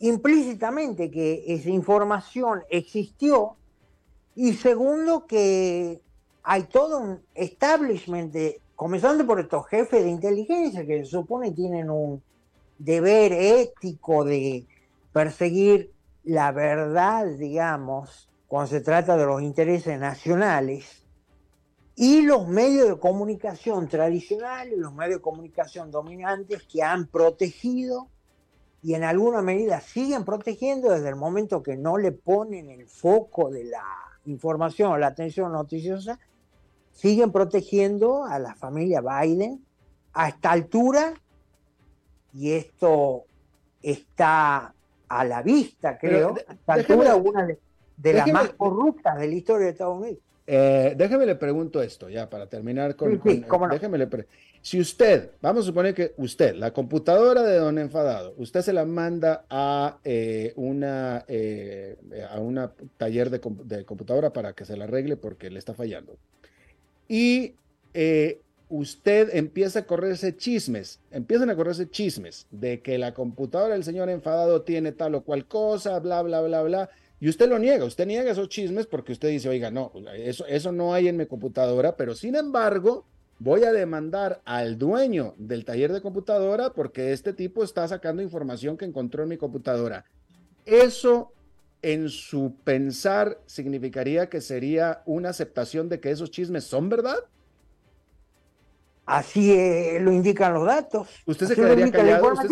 Speaker 3: implícitamente que esa información existió y segundo que hay todo un establishment de, comenzando por estos jefes de inteligencia que se supone tienen un deber ético de perseguir la verdad, digamos, cuando se trata de los intereses nacionales, y los medios de comunicación tradicionales, los medios de comunicación dominantes que han protegido y en alguna medida siguen protegiendo desde el momento que no le ponen el foco de la información o la atención noticiosa, siguen protegiendo a la familia Biden a esta altura y esto está a la vista, creo, a esta altura una de, las más corruptas de la historia de Estados Unidos.
Speaker 1: Eh, déjeme le pregunto esto, ya para terminar con. Sí, déjeme le Si usted, vamos a suponer que usted, la computadora de Don Enfadado, usted se la manda a eh, una eh, a una taller de, de, computadora para que se la arregle porque le está fallando. Y usted empieza a correrse chismes, empiezan a correrse chismes de que la computadora del señor Enfadado tiene tal o cual cosa, bla, bla, bla, bla y usted lo niega, usted niega esos chismes porque usted dice, oiga, no, eso, eso no hay en mi computadora, pero sin embargo, voy a demandar al dueño del taller de computadora porque este tipo está sacando información que encontró en mi computadora. Eso en su pensar significaría que sería una aceptación de que esos chismes son verdad.
Speaker 3: Así eh, lo indican los datos.
Speaker 1: ¿Usted se quedaría callado? ¿Usted,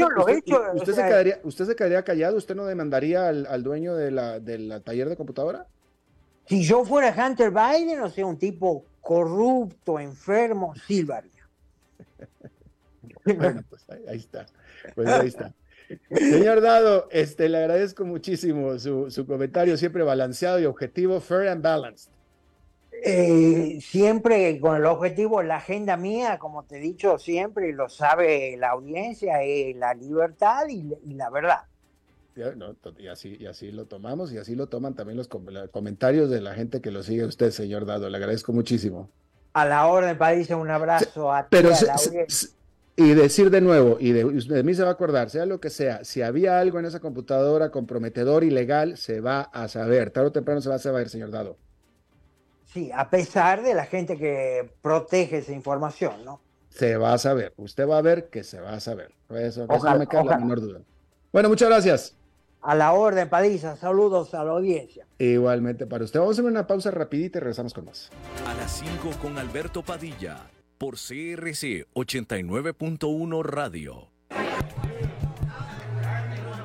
Speaker 1: se, quedaría, callado? ¿Usted no demandaría al, dueño de la, del taller de computadora?
Speaker 3: Si yo fuera Hunter Biden, o sea, un tipo corrupto, enfermo, Silvaria.
Speaker 1: bueno, <laughs> pues ahí, está. Pues ahí está. Señor Dado, este, le agradezco muchísimo su, su comentario, siempre balanceado y objetivo, fair and balanced.
Speaker 3: Eh, siempre con el objetivo, la agenda mía, como te he dicho siempre, lo sabe la audiencia, es la libertad y, la verdad.
Speaker 1: y, así, y así lo tomamos y así lo toman también los, comentarios de la gente que lo sigue usted, señor Dado. Le agradezco muchísimo.
Speaker 3: A la orden, París, un abrazo a
Speaker 1: Pero y decir de nuevo, y de, de, mí se va a acordar, sea lo que sea, si había algo en esa computadora comprometedor, ilegal, se va a saber. Tarde o temprano se va a saber, señor Dado.
Speaker 3: Sí, a pesar de la gente que protege esa información, ¿no?
Speaker 1: Se va a saber. Usted va a ver que se va a saber. Eso, no me cae la menor duda. Bueno, muchas gracias.
Speaker 3: A la orden, Padilla. Saludos a la audiencia.
Speaker 1: Igualmente para usted. Vamos a hacer una pausa rapidita y regresamos con más.
Speaker 2: A las 5 con Alberto Padilla por CRC 89.1 Radio.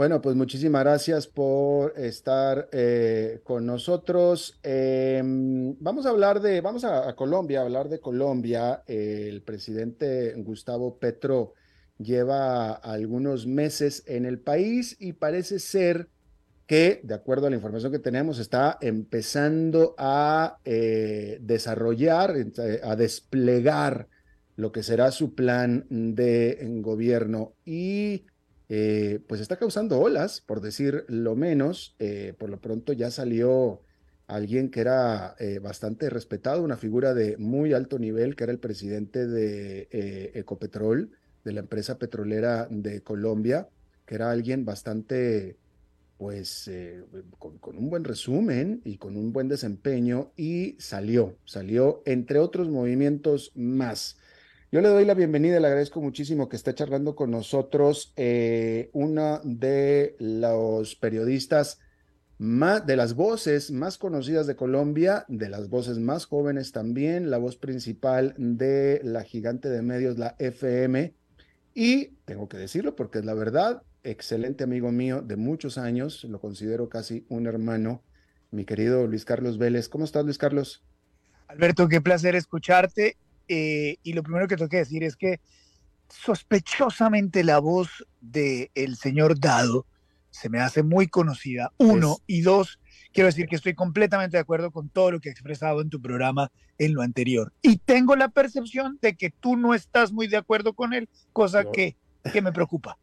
Speaker 1: Bueno, pues muchísimas gracias por estar eh, con nosotros. Em, vamos a hablar de, vamos a, Colombia, a hablar de Colombia. el presidente Gustavo Petro lleva algunos meses en el país y parece ser que, de acuerdo a la información que tenemos, está empezando a eh, desarrollar, eh, a desplegar lo que será su plan de gobierno y eh, pues está causando olas, por decir lo menos. Eh, por lo pronto ya salió alguien que era eh, bastante respetado, una figura de muy alto nivel, que era el presidente de Ecopetrol, de la empresa petrolera de Colombia, que era alguien bastante, pues, con, con, un buen resumen y con un buen desempeño, y salió, salió entre otros movimientos más. Yo le doy la bienvenida le agradezco muchísimo que esté charlando con nosotros eh, una de los periodistas más, de las voces más conocidas de Colombia, de las voces más jóvenes también, la voz principal de la gigante de medios, la FM. Y tengo que decirlo porque es la verdad, excelente amigo mío de muchos años, lo considero casi un hermano, mi querido Luis Carlos Vélez. ¿Cómo estás, Luis Carlos?
Speaker 4: Alberto, qué placer escucharte eh, y lo primero que tengo que decir es que sospechosamente la voz del el señor Dado se me hace muy conocida, uno, y dos, quiero decir que estoy completamente de acuerdo con todo lo que he expresado en tu programa en lo anterior. Y tengo la percepción de que tú no estás muy de acuerdo con él, cosa que, que me preocupa.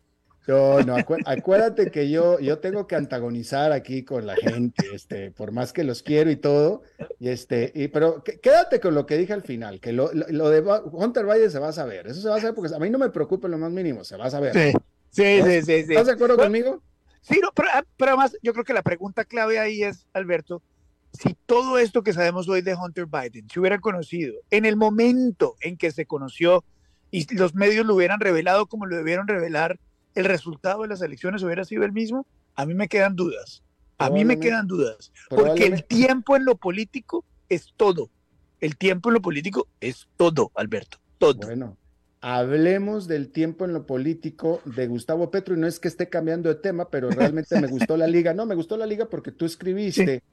Speaker 1: No, no, acuérdate que yo, yo tengo que antagonizar aquí con la gente, este, por más que los quiero y todo, y este, y, pero quédate con lo que dije al final, que lo, lo, de Hunter Valle se va a saber, eso se va a saber porque a mí no me preocupa lo más mínimo, se va a saber.
Speaker 4: Sí, sí, sí, sí,
Speaker 1: ¿Estás de acuerdo conmigo?
Speaker 4: Sí, no, pero, pero además yo creo que la pregunta clave ahí es, Alberto, si todo esto que sabemos hoy de Hunter Biden se hubiera conocido en el momento en que se conoció y los medios lo hubieran revelado como lo debieron revelar, el resultado de las elecciones hubiera sido el mismo, a mí me quedan dudas. A mí me quedan dudas. Porque el tiempo en lo político es todo. El tiempo en lo político es todo, Alberto. Todo.
Speaker 1: Bueno, hablemos del tiempo en lo político de Gustavo Petro y no es que esté cambiando de tema, pero realmente me gustó la <laughs> liga. No, me gustó la liga porque tú escribiste,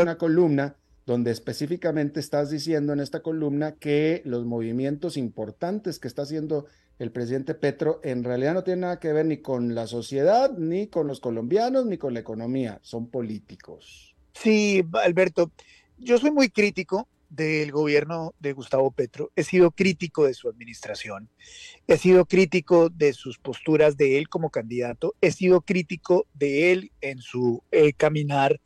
Speaker 1: una columna donde específicamente estás diciendo en esta columna que los movimientos importantes que está haciendo el presidente Petro en realidad no tienen nada que ver ni con la sociedad, ni con los colombianos, ni con la economía, son políticos.
Speaker 4: Sí, Alberto, yo soy muy crítico del gobierno de Gustavo Petro, he sido crítico de su administración, he sido crítico de sus posturas de él como candidato, he sido crítico de él en su eh, caminar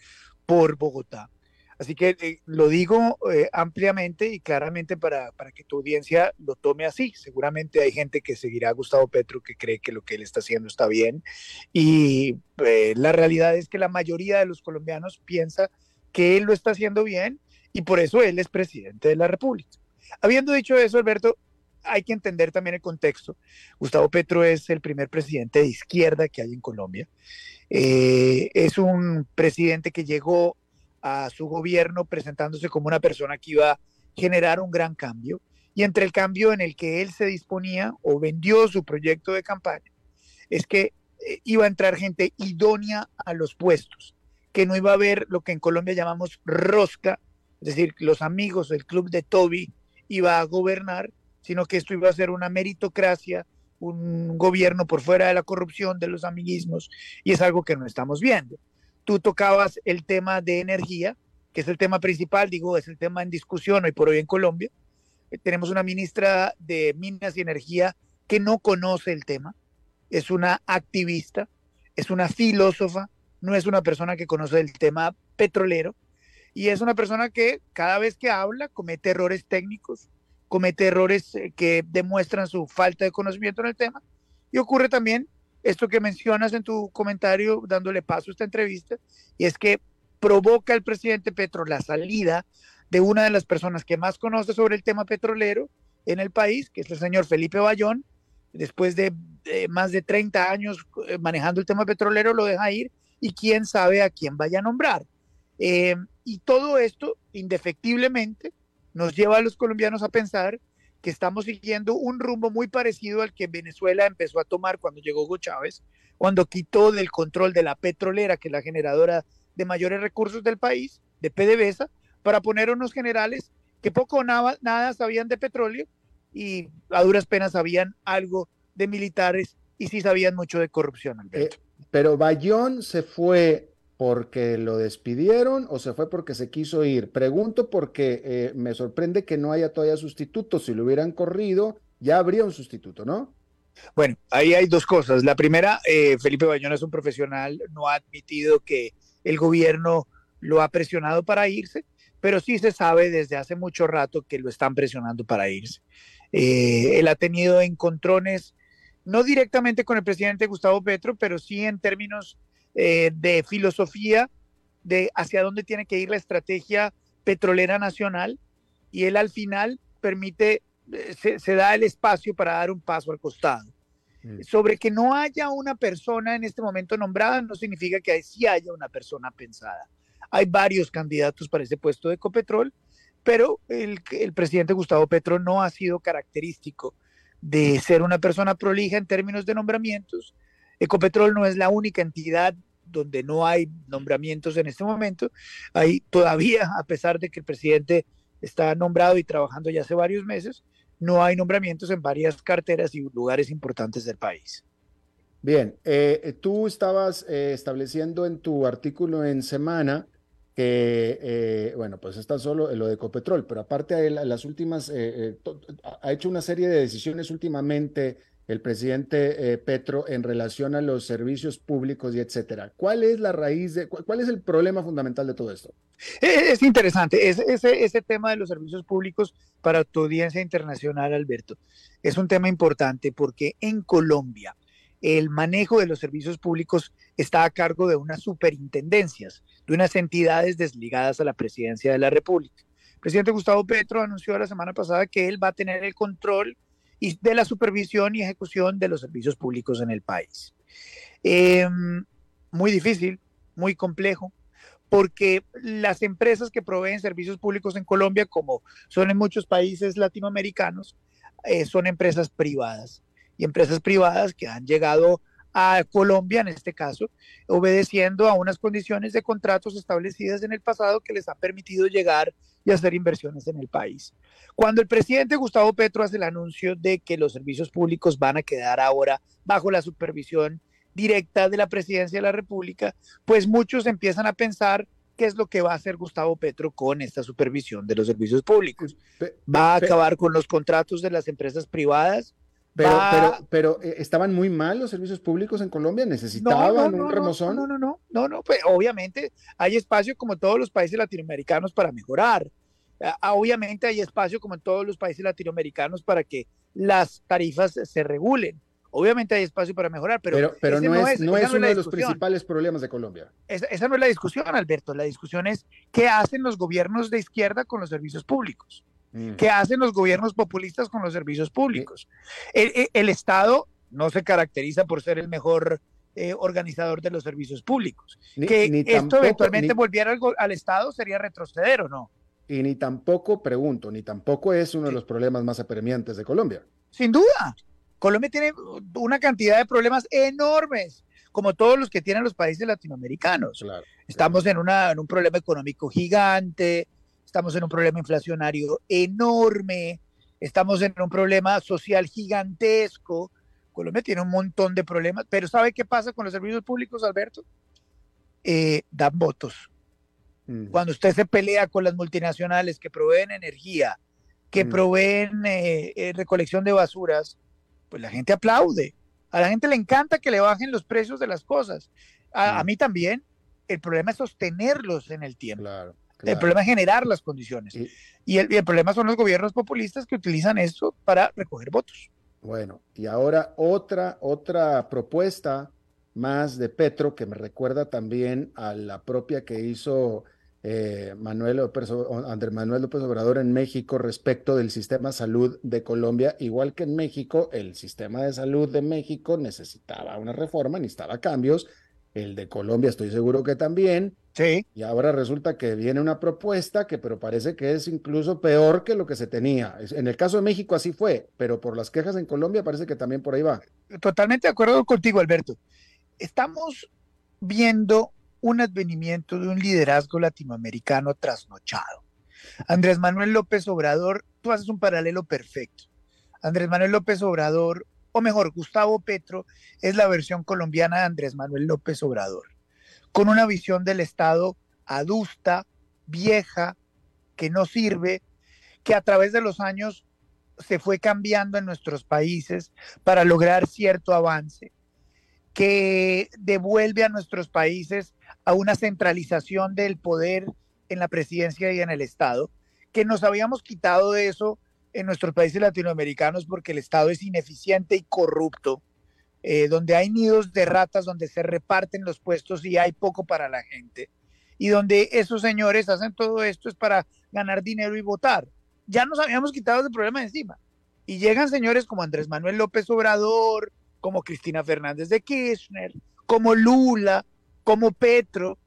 Speaker 4: por Bogotá. Así que eh, lo digo eh, ampliamente y claramente para, para, que tu audiencia lo tome así. Seguramente hay gente que seguirá a Gustavo Petro que cree que lo que él está haciendo está bien. Y la realidad es que la mayoría de los colombianos piensa que él lo está haciendo bien y por eso él es presidente de la República. Habiendo dicho eso, Alberto, hay que entender también el contexto. Gustavo Petro es el primer presidente de izquierda que hay en Colombia. Eh, es un presidente que llegó a su gobierno presentándose como una persona que iba a generar un gran cambio. Y entre el cambio en el que él se disponía o vendió su proyecto de campaña, es que eh, iba a entrar gente idónea a los puestos, que no iba a haber lo que en Colombia llamamos rosca es decir, los amigos del club de Toby iba a gobernar, sino que esto iba a ser una meritocracia, un gobierno por fuera de la corrupción, de los amiguismos, y es algo que no estamos viendo. Tú tocabas el tema de energía, que es el tema principal, digo, es el tema en discusión hoy por hoy en Colombia. Eh, tenemos una ministra de Minas y Energía que no conoce el tema, es una activista, es una filósofa, no es una persona que conoce el tema petrolero, y es una persona que cada vez que habla comete errores técnicos, comete errores eh, que demuestran su falta de conocimiento en el tema. Y ocurre también esto que mencionas en tu comentario, dándole paso a esta entrevista, y es que provoca el presidente Petro la salida de una de las personas que más conoce sobre el tema petrolero en el país, que es el señor Felipe Bayón, después de más de 30 años eh, manejando el tema petrolero, lo deja ir y quién sabe a quién vaya a nombrar. Eh, y todo esto, indefectiblemente, nos lleva a los colombianos a pensar que estamos siguiendo un rumbo muy parecido al que Venezuela empezó a tomar cuando llegó Hugo Chávez, cuando quitó del control de la petrolera, que es la generadora de mayores recursos del país, de PDVSA, para poner unos generales que poco o nada, nada sabían de petróleo y a duras penas sabían algo de militares y sí sabían mucho de corrupción.
Speaker 1: Eh, pero Bayón se fue porque lo despidieron o se fue porque se quiso ir? Pregunto porque eh, me sorprende que no haya todavía sustituto. Si lo hubieran corrido, ya habría un sustituto, ¿no?
Speaker 4: Bueno, ahí hay dos cosas. La primera, eh, Felipe Bayona es un profesional, no ha admitido que el gobierno lo ha presionado para irse, pero sí se sabe desde hace mucho rato que lo están presionando para irse. Eh, él ha tenido encontrones, no directamente con el presidente Gustavo Petro, pero sí en términos eh, de filosofía de hacia dónde tiene que ir la estrategia petrolera nacional y él al final permite, eh, se, da el espacio para dar un paso al costado. Mm. Sobre que no haya una persona en este momento nombrada no significa que sí haya una persona pensada. Hay varios candidatos para ese puesto de Ecopetrol, pero el, el presidente Gustavo Petro no ha sido característico de ser una persona prolija en términos de nombramientos, Ecopetrol no es la única entidad donde no hay nombramientos en este momento. Hay todavía, a pesar de que el presidente está nombrado y trabajando ya hace varios meses, no hay nombramientos en varias carteras y lugares importantes del país.
Speaker 1: Bien, eh, tú estabas eh, estableciendo en tu artículo en Semana que, eh, bueno, pues está solo lo de Ecopetrol, pero aparte de las últimas, ha hecho una serie de decisiones últimamente el presidente eh, Petro en relación a los servicios públicos y etcétera. ¿Cuál es la raíz de, cuál, es el problema fundamental de todo esto?
Speaker 4: Es, interesante, es, ese, ese tema de los servicios públicos para tu audiencia internacional, Alberto, es un tema importante porque en Colombia el manejo de los servicios públicos está a cargo de unas superintendencias, de unas entidades desligadas a la presidencia de la República. El presidente Gustavo Petro anunció la semana pasada que él va a tener el control y de la supervisión y ejecución de los servicios públicos en el país. Em, muy difícil, muy complejo, porque las empresas que proveen servicios públicos en Colombia, como son en muchos países latinoamericanos, eh, son empresas privadas y empresas privadas que han llegado a Colombia, en este caso, obedeciendo a unas condiciones de contratos establecidas en el pasado que les ha permitido llegar y hacer inversiones en el país. Cuando el presidente Gustavo Petro hace el anuncio de que los servicios públicos van a quedar ahora bajo la supervisión directa de la presidencia de la República, pues muchos empiezan a pensar qué es lo que va a hacer Gustavo Petro con esta supervisión de los servicios públicos. Va a acabar con los contratos de las empresas privadas,
Speaker 1: pero, pero, pero eh, estaban muy mal los servicios públicos en Colombia, necesitaban un remozón.
Speaker 4: No, no, no, no, no, pues obviamente hay espacio como en todos los países latinoamericanos para mejorar. Ah, obviamente hay espacio como en todos los países latinoamericanos para que las tarifas se regulen. Obviamente hay espacio para mejorar, pero,
Speaker 1: pero, no, es, no es, uno de los principales problemas de Colombia.
Speaker 4: Esa, esa no es la discusión, Alberto. La discusión es qué hacen los gobiernos de izquierda con los servicios públicos. Mm. ¿Qué hacen los gobiernos populistas con los servicios públicos? El, Estado no se caracteriza por ser el mejor eh, organizador de los servicios públicos. que esto eventualmente volviera al, Estado sería retroceder o no.
Speaker 1: Y ni tampoco, pregunto, ni tampoco es uno de los problemas más apremiantes de Colombia.
Speaker 4: Sin duda. Colombia tiene una cantidad de problemas enormes, como todos los que tienen los países latinoamericanos. Estamos En, una, en un problema económico gigante, estamos en un problema inflacionario enorme, estamos en un problema social gigantesco. Colombia tiene un montón de problemas, pero ¿sabe qué pasa con los servicios públicos, Alberto? Eh, dan votos. Mm. Cuando usted se pelea con las multinacionales que proveen energía, que mm. proveen eh, eh, recolección de basuras, pues la gente aplaude. A la gente le encanta que le bajen los precios de las cosas. A, a mm. mí también. El problema es sostenerlos en el tiempo. Claro. El problema es generar las condiciones. Y, el, problema son los gobiernos populistas que utilizan esto para recoger votos.
Speaker 1: Bueno, y ahora otra, otra propuesta más de Petro que me recuerda también a la propia que hizo eh, Manuel Andrés Manuel López Obrador en México respecto del sistema de salud de Colombia. Igual que en México, el sistema de salud de México necesitaba una reforma, necesitaba cambios. El de Colombia estoy seguro que también.
Speaker 4: Sí.
Speaker 1: Y ahora resulta que viene una propuesta que, pero parece que es incluso peor que lo que se tenía. En el caso de México así fue, pero por las quejas en Colombia parece que también por ahí va.
Speaker 4: Totalmente de acuerdo contigo, Alberto. Estamos viendo un advenimiento de un liderazgo latinoamericano trasnochado. Andrés Manuel López Obrador, tú haces un paralelo perfecto. Andrés Manuel López Obrador, o mejor, Gustavo Petro, es la versión colombiana de Andrés Manuel López Obrador con una visión del Estado adusta, vieja, que no sirve, que a través de los años se fue cambiando en nuestros países para lograr cierto avance, que devuelve a nuestros países a una centralización del poder en la presidencia y en el Estado, que nos habíamos quitado de eso en nuestros países latinoamericanos porque el Estado es ineficiente y corrupto eh, donde hay nidos de ratas, donde se reparten los puestos y hay poco para la gente, y donde esos señores hacen todo esto es para ganar dinero y votar. Ya nos habíamos quitado ese problema de encima. Y llegan señores como Andrés Manuel López Obrador, como Cristina Fernández de Kirchner, como Lula, como Petro,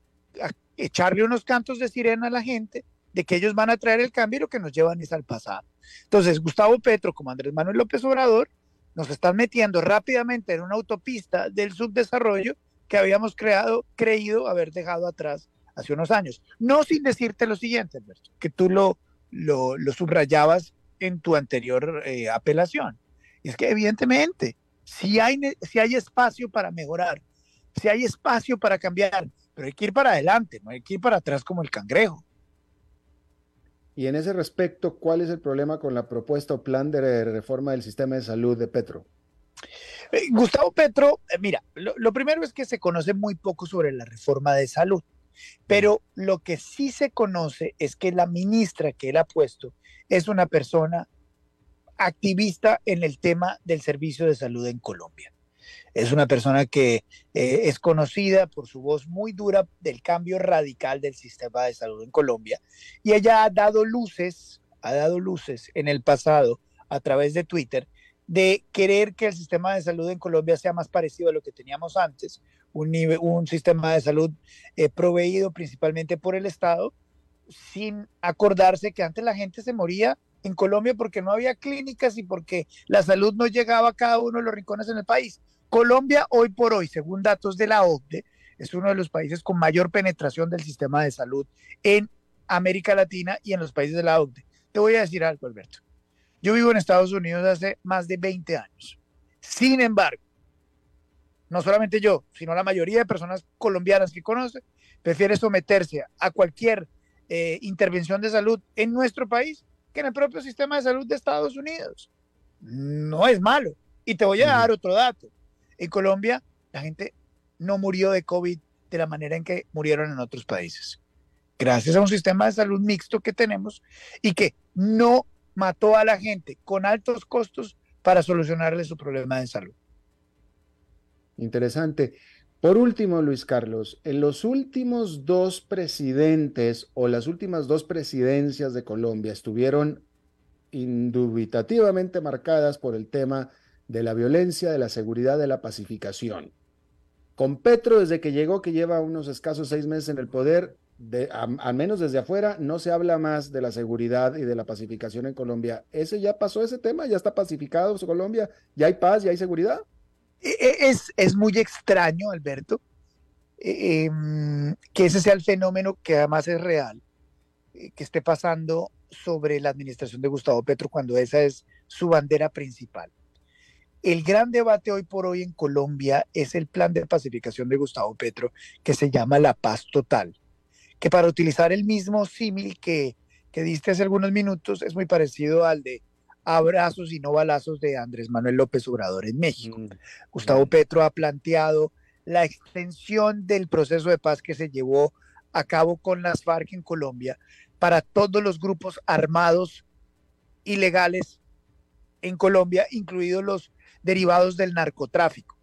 Speaker 4: a echarle unos cantos de sirena a la gente de que ellos van a traer el cambio y lo que nos llevan es al pasado. Entonces, Gustavo Petro, como Andrés Manuel López Obrador, nos están metiendo rápidamente en una autopista del subdesarrollo que habíamos creado, creído haber dejado atrás hace unos años. No sin decirte lo siguiente, Alberto, que tú lo, lo, subrayabas en tu anterior eh, apelación. Es que evidentemente, si hay, si hay espacio para mejorar, si hay espacio para cambiar, pero hay que ir para adelante, no hay que ir para atrás como el cangrejo.
Speaker 1: Y en ese respecto, ¿cuál es el problema con la propuesta o plan de reforma del sistema de salud de Petro?
Speaker 4: Eh, Gustavo Petro, eh, mira, lo, primero es que se conoce muy poco sobre la reforma de salud, pero lo que sí se conoce es que la ministra que él ha puesto es una persona activista en el tema del servicio de salud en Colombia. Es una persona que eh, es conocida por su voz muy dura del cambio radical del sistema de salud en Colombia y ella ha dado luces, ha dado luces en el pasado a través de Twitter de querer que el sistema de salud en Colombia sea más parecido a lo que teníamos antes, un, un sistema de salud eh, proveído principalmente por el Estado, sin acordarse que antes la gente se moría en Colombia porque no había clínicas y porque la salud no llegaba a cada uno de los rincones en el país. Colombia hoy por hoy, según datos de la OCDE, es uno de los países con mayor penetración del sistema de salud en América Latina y en los países de la OCDE. Te voy a decir algo, Alberto. Yo vivo en Estados Unidos hace más de 20 años. Sin embargo, no solamente yo, sino la mayoría de personas colombianas que conocen, prefiere someterse a cualquier eh, intervención de salud en nuestro país que en el propio sistema de salud de Estados Unidos. No es malo. Y te voy a dar otro dato. En Colombia, la gente no murió de COVID de la manera en que murieron en otros países. Gracias a un sistema de salud mixto que tenemos y que no mató a la gente con altos costos para solucionarle su problema de salud.
Speaker 1: Interesante. Por último, Luis Carlos, en los últimos dos presidentes o las últimas dos presidencias de Colombia estuvieron indubitativamente marcadas por el tema de la violencia, de la seguridad, de la pacificación. Con Petro, desde que llegó, que lleva unos escasos seis meses en el poder, de, al menos desde afuera, no se habla más de la seguridad y de la pacificación en Colombia. ¿Ese ya pasó ese tema? ¿Ya está pacificado Colombia? ¿Ya hay paz? ¿Ya hay seguridad?
Speaker 4: E, e, es, es muy extraño, Alberto, e, em, que ese sea el fenómeno que además es real, eh, que esté pasando sobre la administración de Gustavo Petro cuando esa es su bandera principal. El gran debate hoy por hoy en Colombia es el plan de pacificación de Gustavo Petro, que se llama La Paz Total, que para utilizar el mismo símil que, que diste hace algunos minutos, es muy parecido al de abrazos y no balazos de Andrés Manuel López Obrador en México. Mm, Gustavo Petro ha planteado la extensión del proceso de paz que se llevó a cabo con las FARC en Colombia para todos los grupos armados ilegales en Colombia, incluidos los derivados del narcotráfico,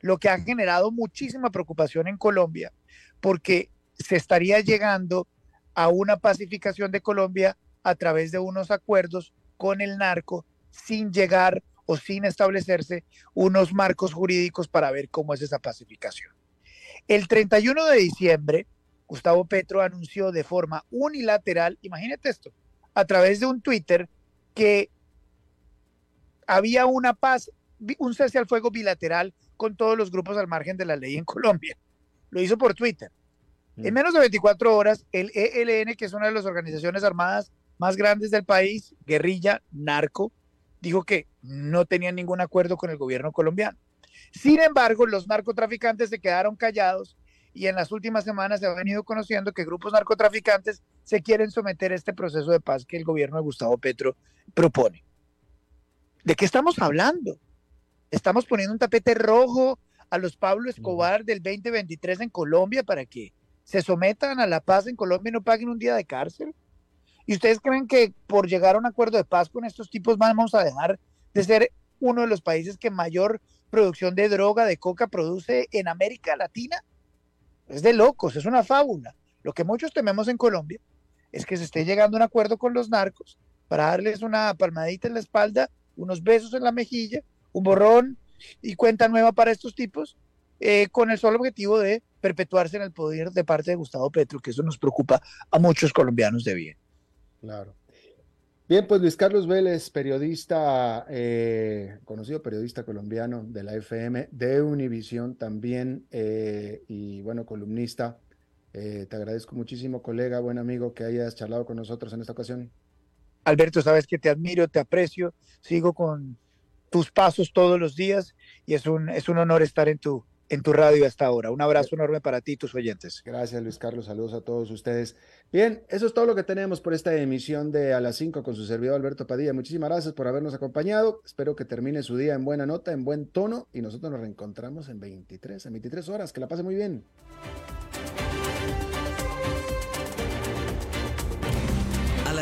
Speaker 4: lo que ha generado muchísima preocupación en Colombia porque se estaría llegando a una pacificación de Colombia a través de unos acuerdos con el narco sin llegar o sin establecerse unos marcos jurídicos para ver cómo es esa pacificación. El 31 de diciembre, Gustavo Petro anunció de forma unilateral, imagínate esto, a través de un Twitter que había una paz un cese al fuego bilateral con todos los grupos al margen de la ley en <laughs> Colombia. Lo hizo por Twitter. En mm. menos de 24 horas, el ELN, que es una de las organizaciones armadas más grandes del país, guerrilla, narco, dijo que no tenían ningún acuerdo con el gobierno colombiano. Sin embargo, los narcotraficantes se quedaron callados y en las últimas semanas se ha venido conociendo que grupos narcotraficantes se quieren someter a este proceso de paz que el gobierno de Gustavo Petro propone. ¿De qué estamos hablando? Estamos poniendo un tapete rojo a los Pablo Escobar del 2023 en Colombia para que se sometan a la paz en Colombia y no paguen un día de cárcel. ¿Y ustedes creen que por llegar a un acuerdo de paz con estos tipos vamos a dejar de ser uno de los países que mayor producción de droga, de coca produce en América Latina? Es de locos, es una fábula. Lo que muchos tememos en Colombia es que se esté llegando a un acuerdo con los narcos para darles una palmadita en la espalda, unos besos en la mejilla un borrón y cuenta nueva para estos tipos, eh, con el solo objetivo de perpetuarse en el poder de parte de Gustavo Petro, que eso nos preocupa a muchos colombianos de bien.
Speaker 1: Claro. Bien, pues Luis Carlos Vélez, periodista, eh, conocido periodista colombiano de la FM, de Univisión también, eh, y bueno, columnista. te agradezco muchísimo, colega, buen amigo, que hayas charlado con nosotros en esta ocasión.
Speaker 4: Alberto, sabes que te admiro, te aprecio, sigo con tus pasos todos los días y es un, es un honor estar en tu, en tu radio hasta ahora. Un abrazo enorme para ti y tus oyentes.
Speaker 1: Gracias, Luis Carlos. Saludos a todos ustedes. Bien, eso es todo lo que tenemos por esta emisión de A las 5 con su servidor Alberto Padilla. Muchísimas gracias por habernos acompañado. Espero que termine su día en buena nota, en buen tono y nosotros nos reencontramos en 23, en 23 horas. Que la pase muy bien.